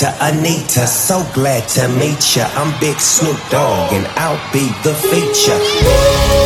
Anita, Anita, so glad to meet ya. I'm Big Snoop Dogg and I'll be the feature.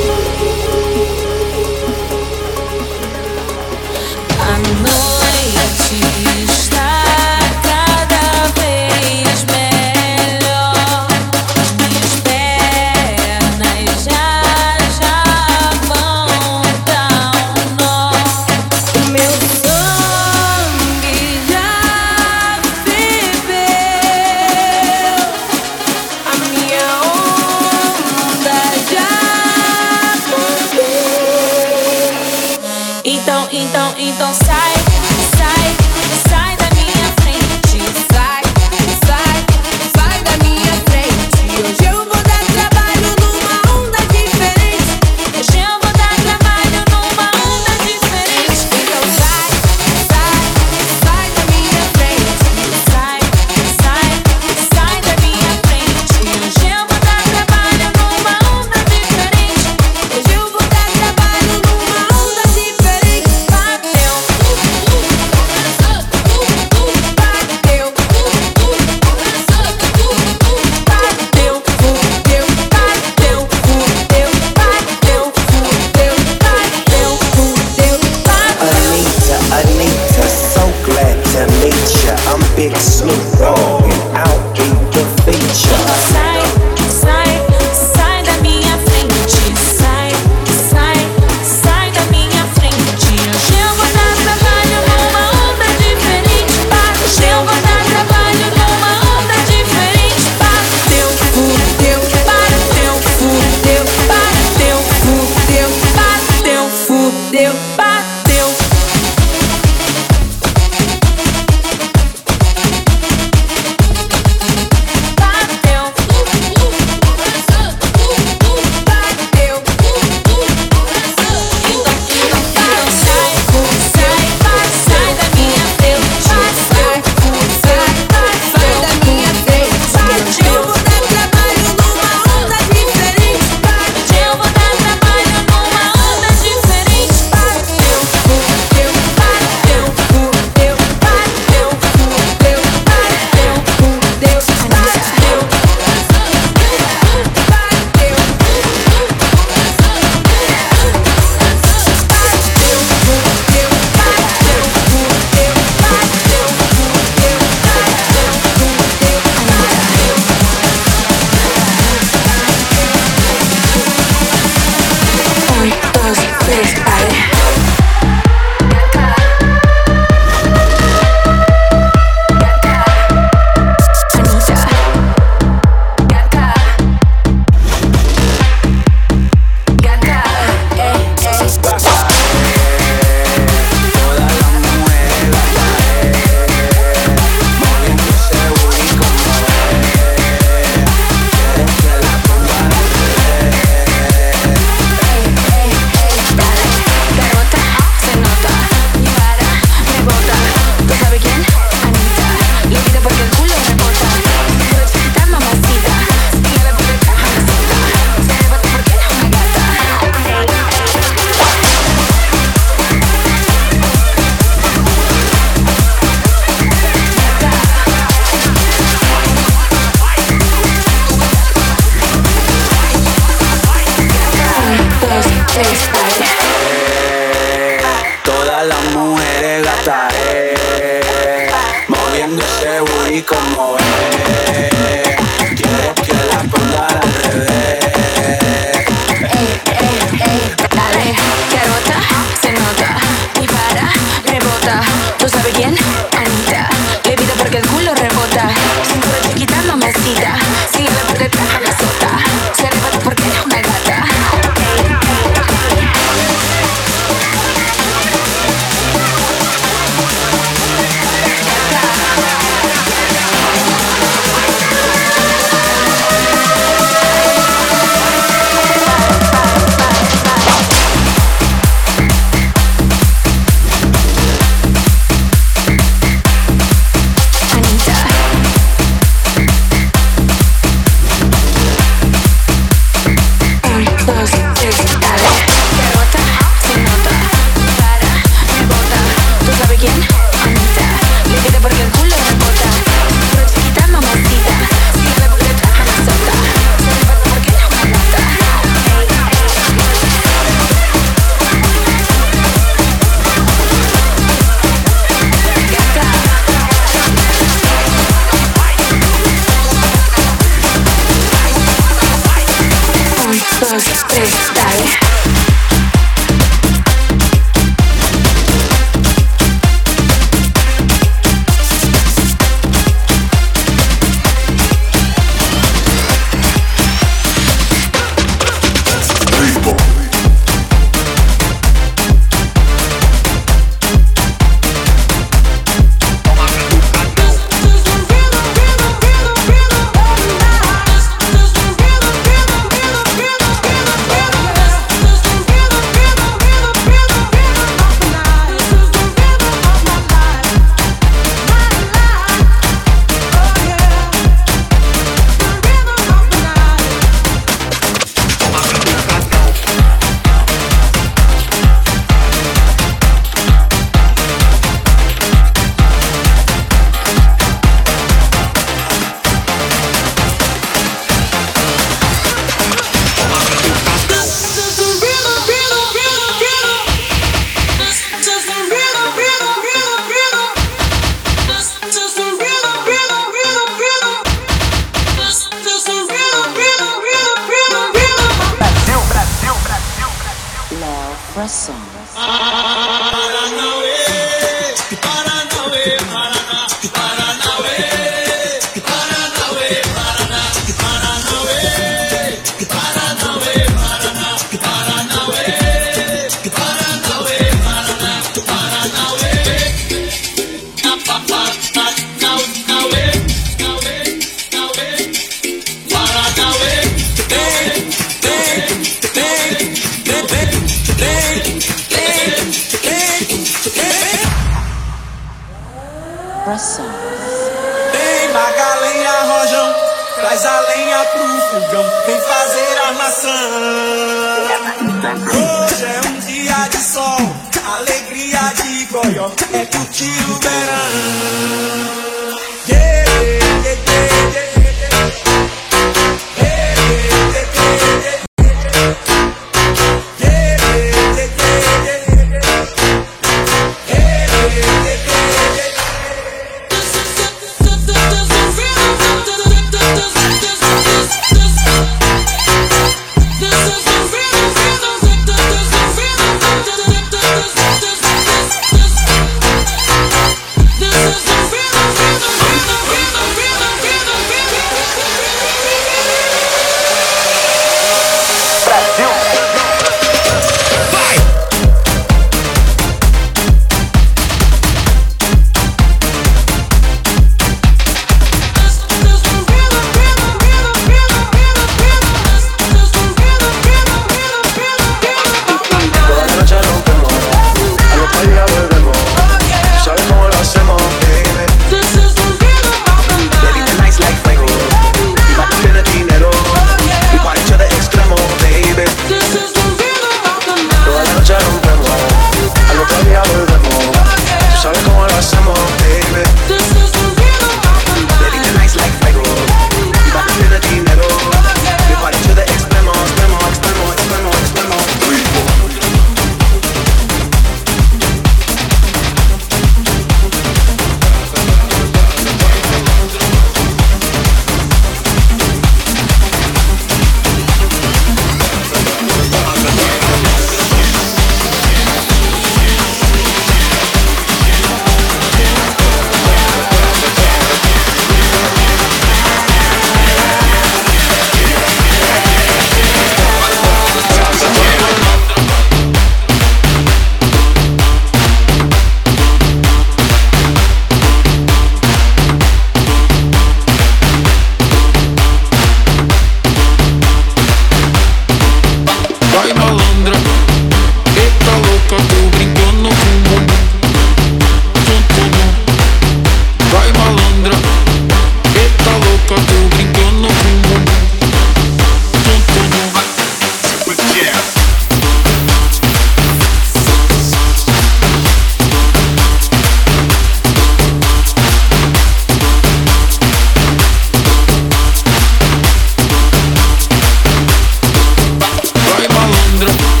cilindro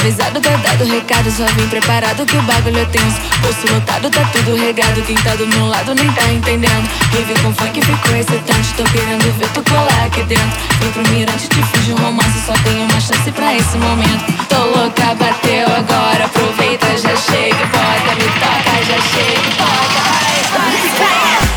avisado, tá dado recado, só vim preparado que o bagulho é tenso. Bolso lotado, tá tudo regado. Quem tá do meu lado nem tá entendendo. Vive com funk ficou excitante. Tô querendo ver tu colar aqui dentro. Fui pro mirante, te fiz um romance. Só tenho uma chance pra esse momento. Tô louca, bateu agora. Aproveita, já chega, bota, me toca, já chega, bota, vai, vai, vai.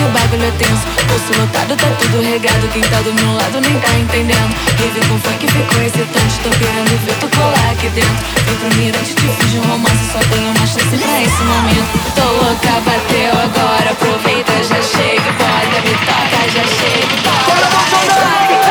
que o bagulho é tenso. Pulso lotado, tá tudo regado. Quem tá do meu lado nem tá entendendo. Rave com funk ficou excitante. Tô querendo ver tu colar aqui dentro. Vem pro mirante, te fiz um romance. Só tenho uma chance pra esse momento. Tô louca, bateu agora. Aproveita, já chega. E Me toca, já chega. E bora Bora, Bolsonaro!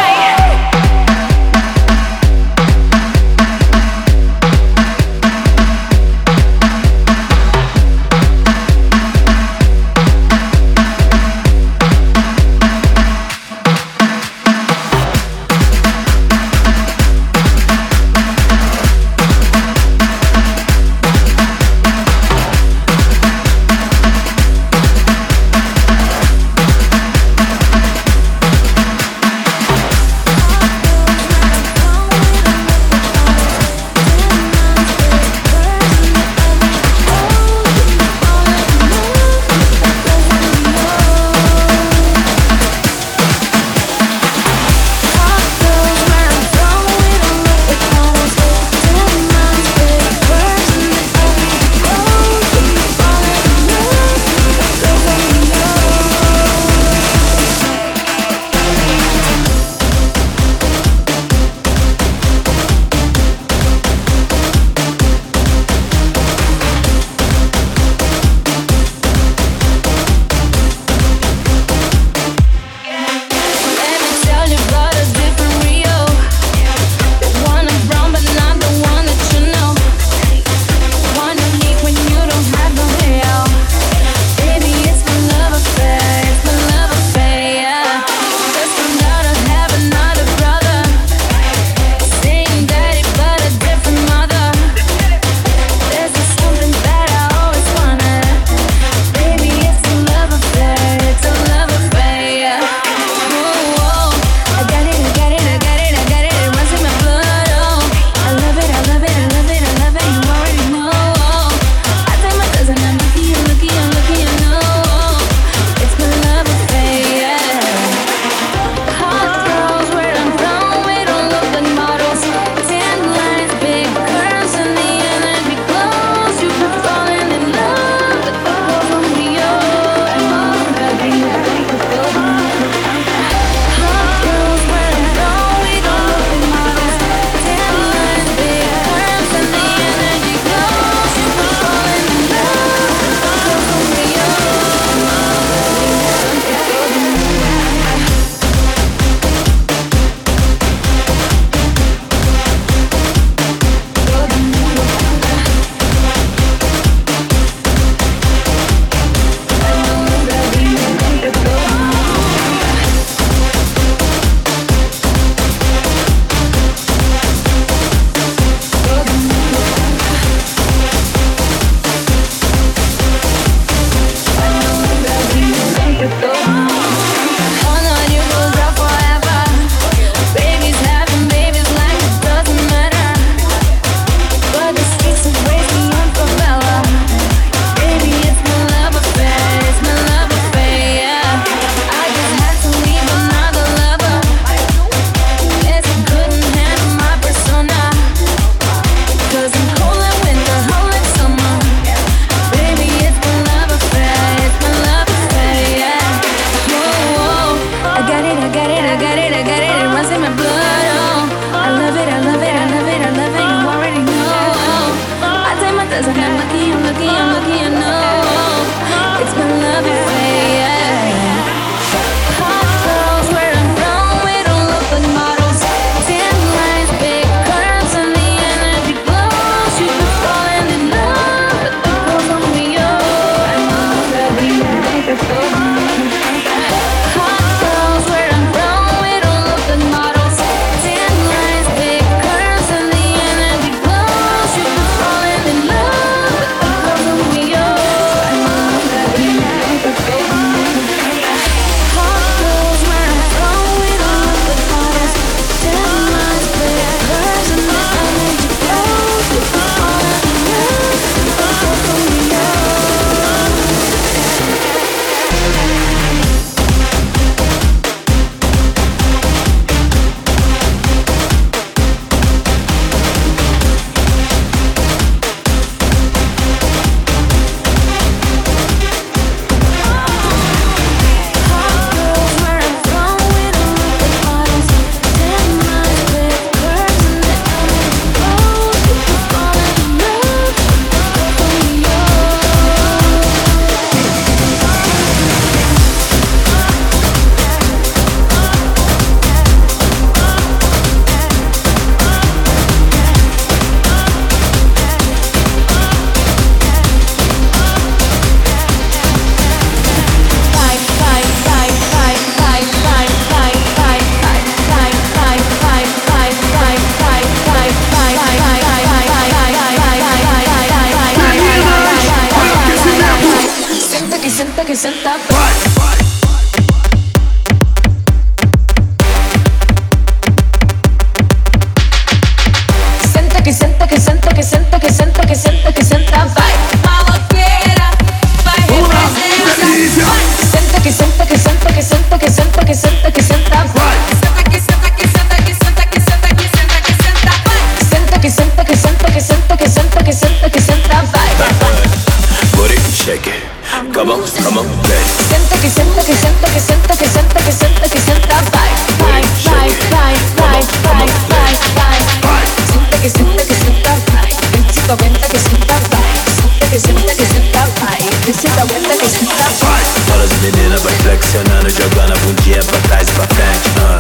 Come on, come on, baby. Senta que senta que senta que senta que senta que senta que senta vai, vai, vai, vai, vai, vai, vai, vai, vai. Senta que senta que senta vai, vem se dá que senta vai, senta que senta que senta vai, vem se dá cuenta que senta vai. Todas as meninas vai flexionando, jogando a bundinha pra trás e pra frente. Uh.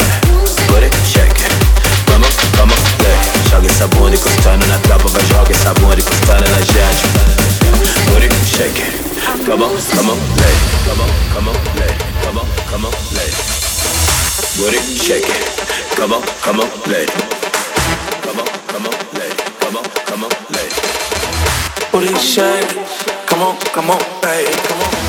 Put it, shake it. Come on, come on, baby. Joga essa bunda encostando na tropa, vai joga essa bunda encostando na gente. Put it, shake it. come on, come on, play, come on, come on, play, come on, come on, play. Put it, shake it, come on, come on, play, come on, come on, play, come on, come on, play. Put it, shake, come on, come on, play, come on.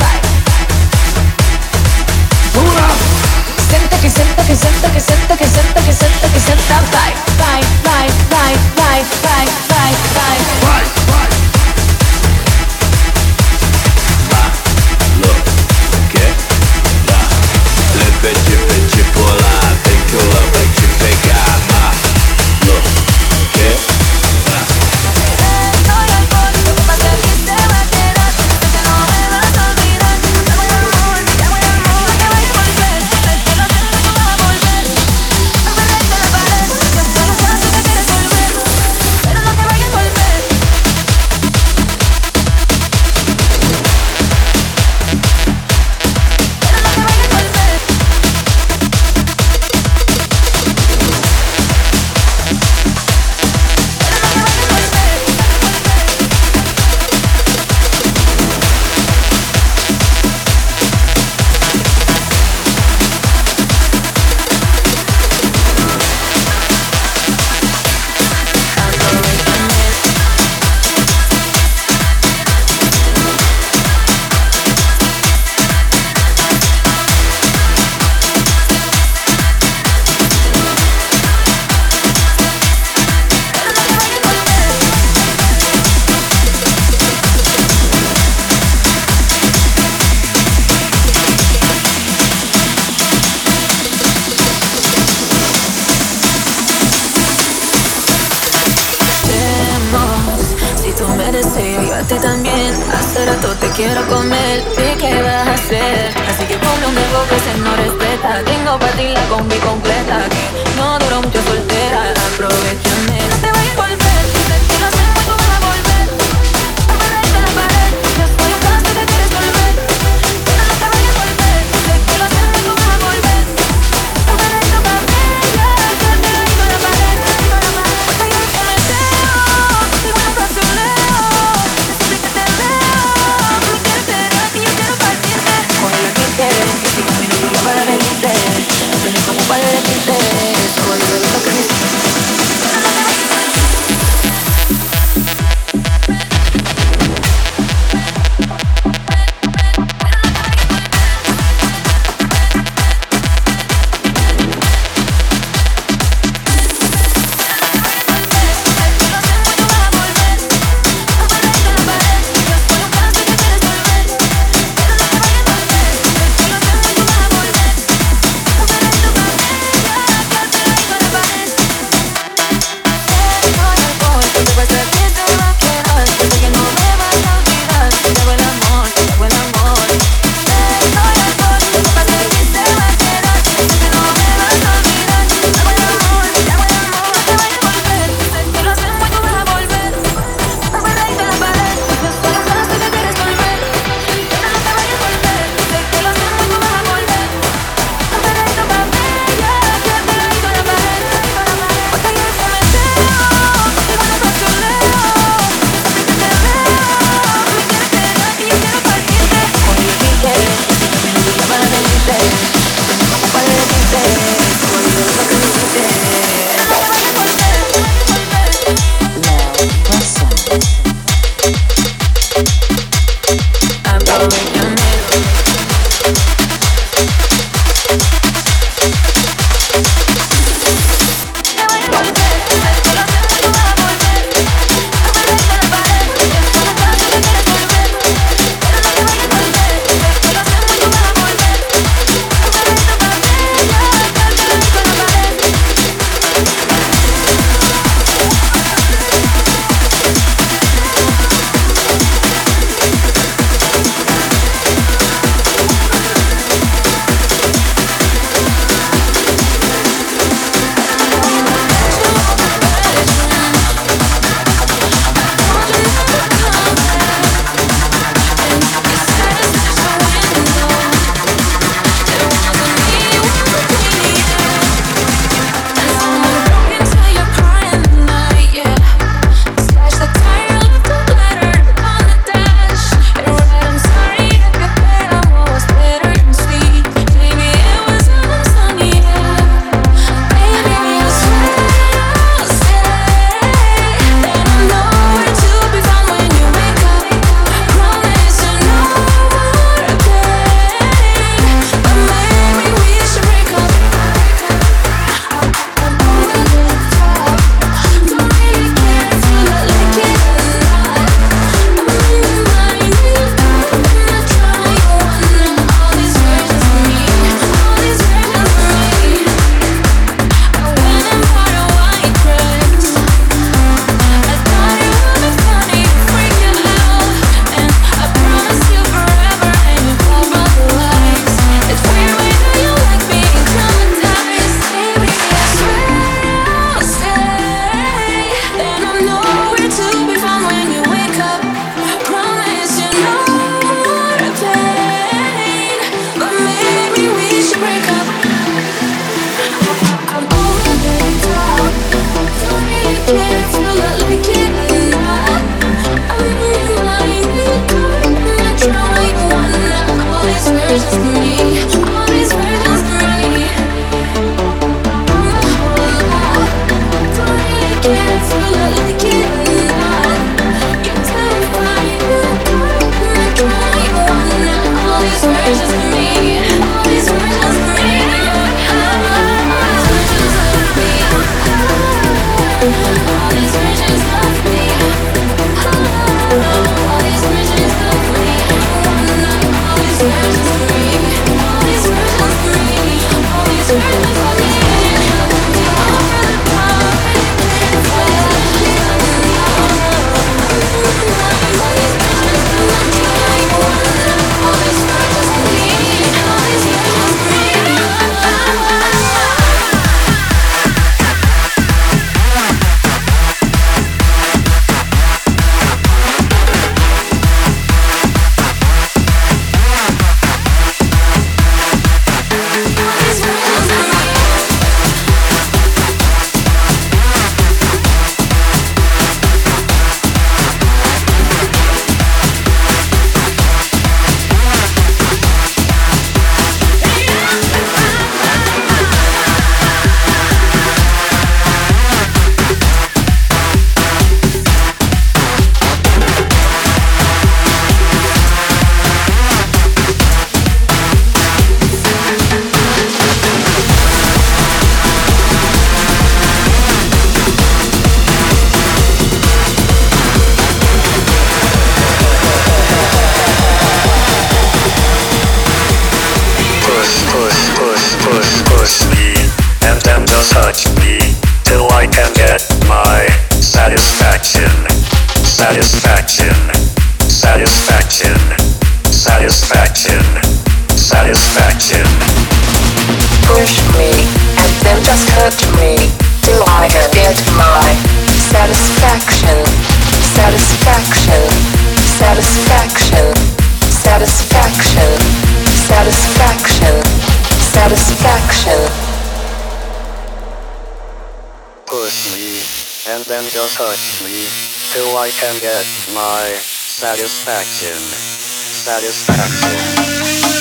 I can get my satisfaction. Satisfaction.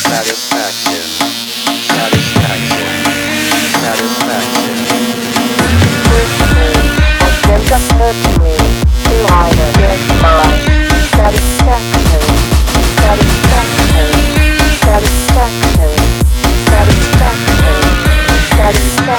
Satisfaction. Satisfaction. Satisfaction. Satisfaction. Satisfaction. Satisfaction. Satisfaction.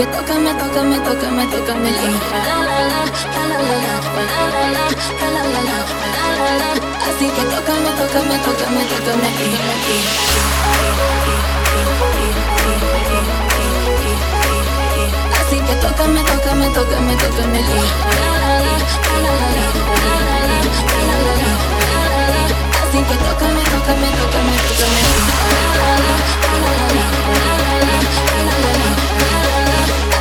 Que tócame, tócame, tócame, tócame la Así que tócame, tócame, tócame, tócame Así que tócame, tócame, tócame, tócame Así que tócame, tócame, tócame, tócame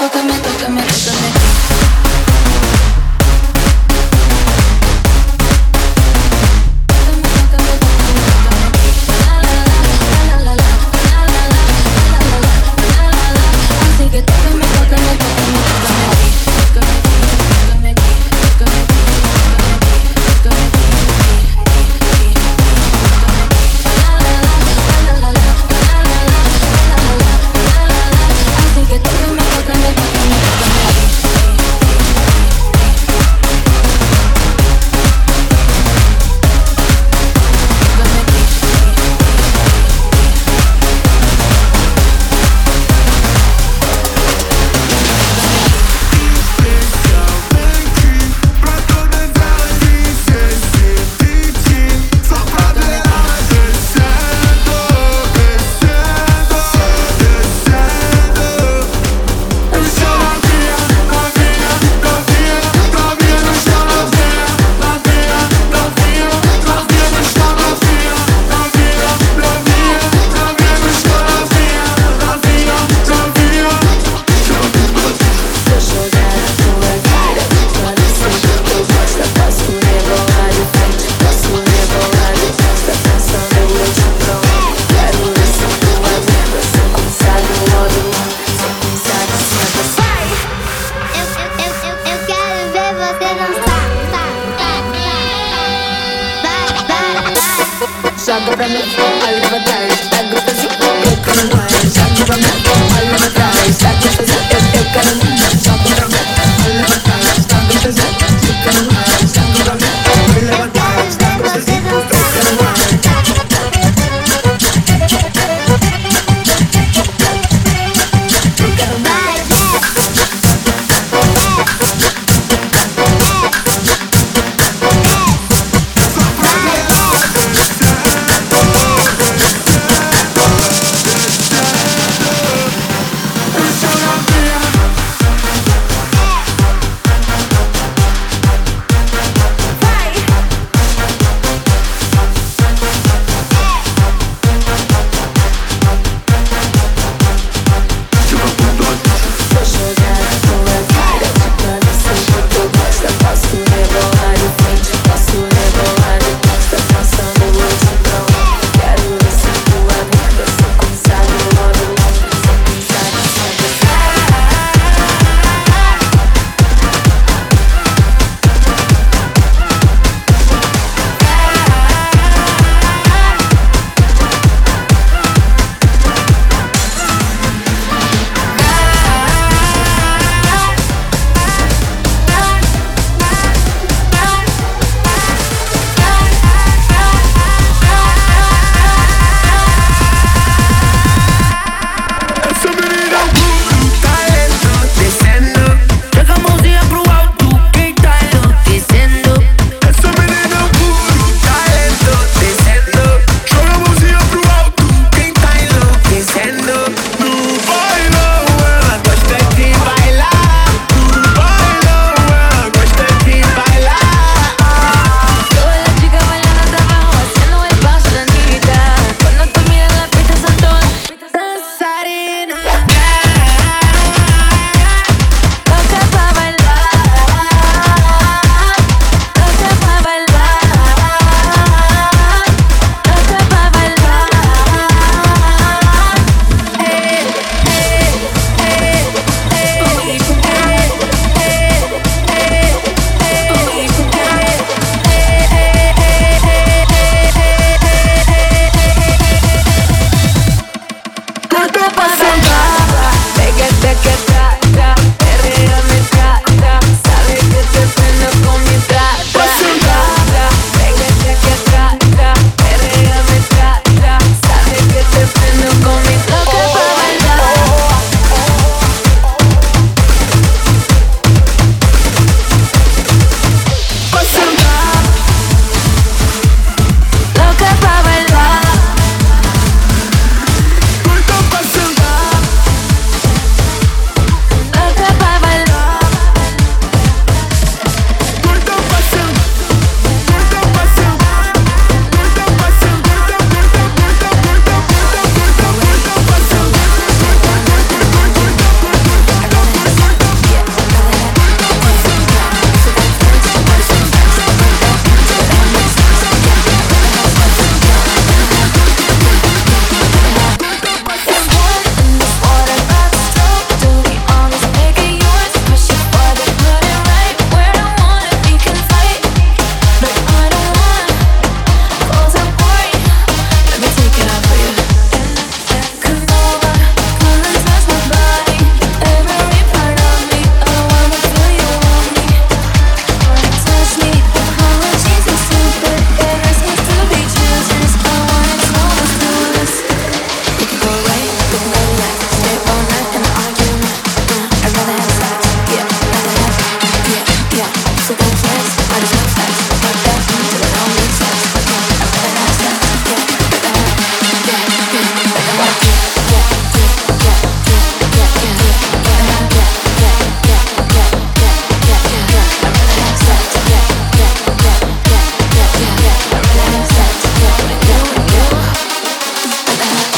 tócame, tócame, tócame.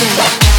Thank.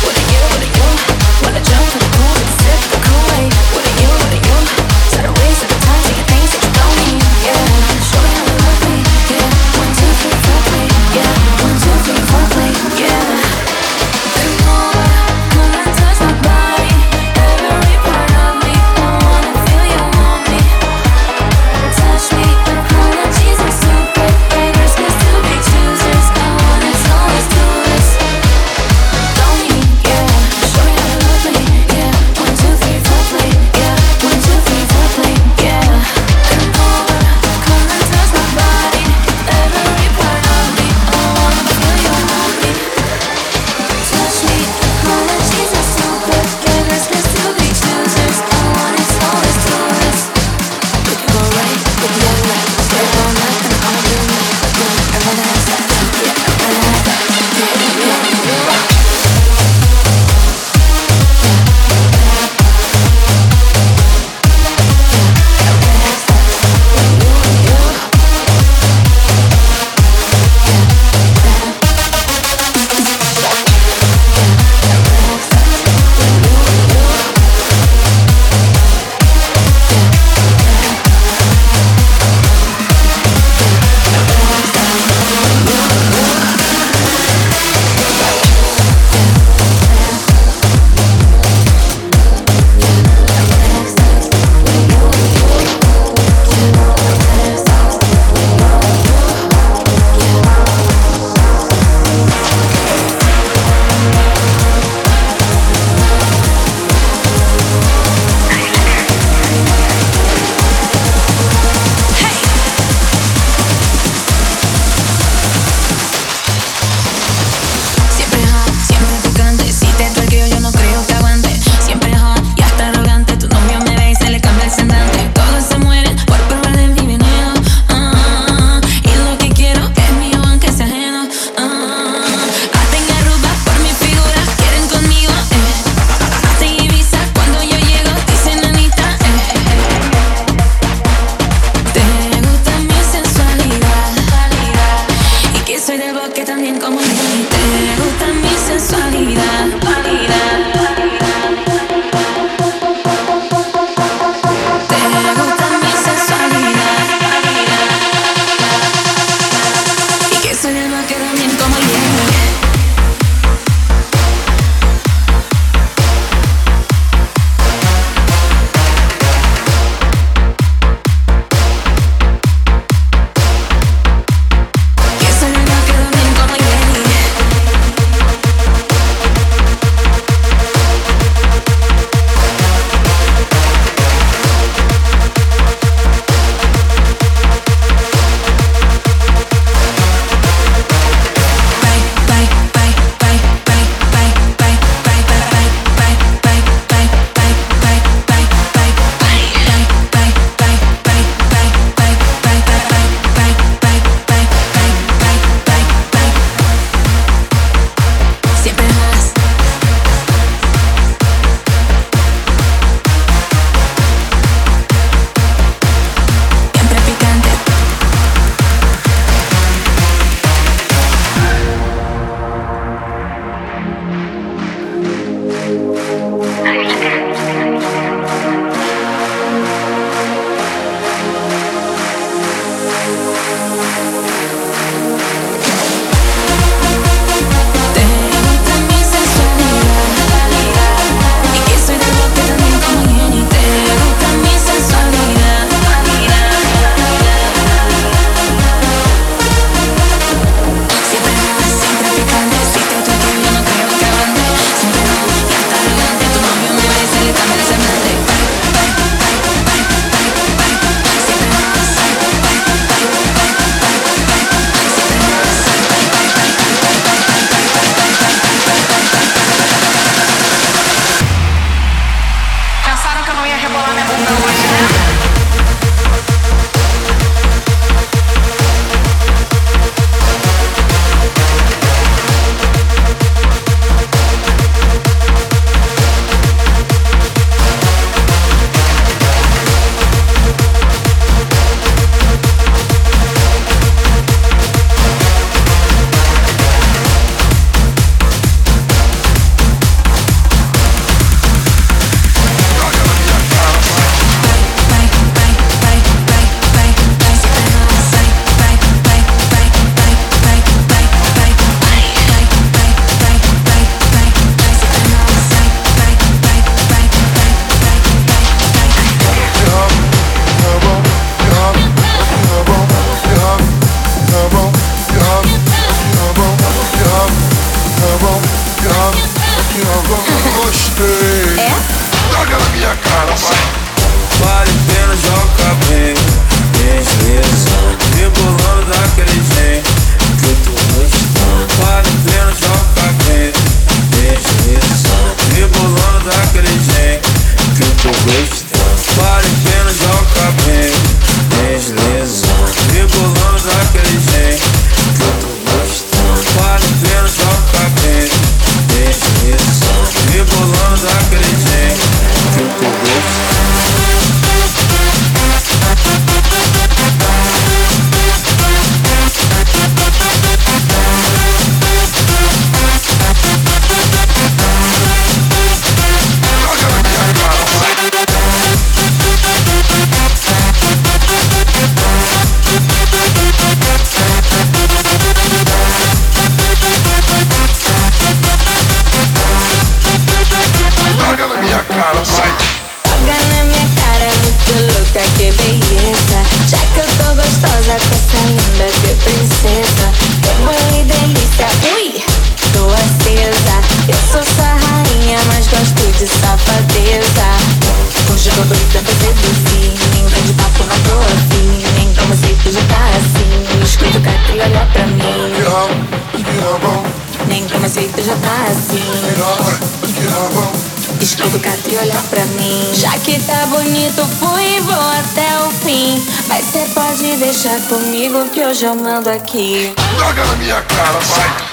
Comigo que hoje eu mando aqui. Joga na minha cara, vai.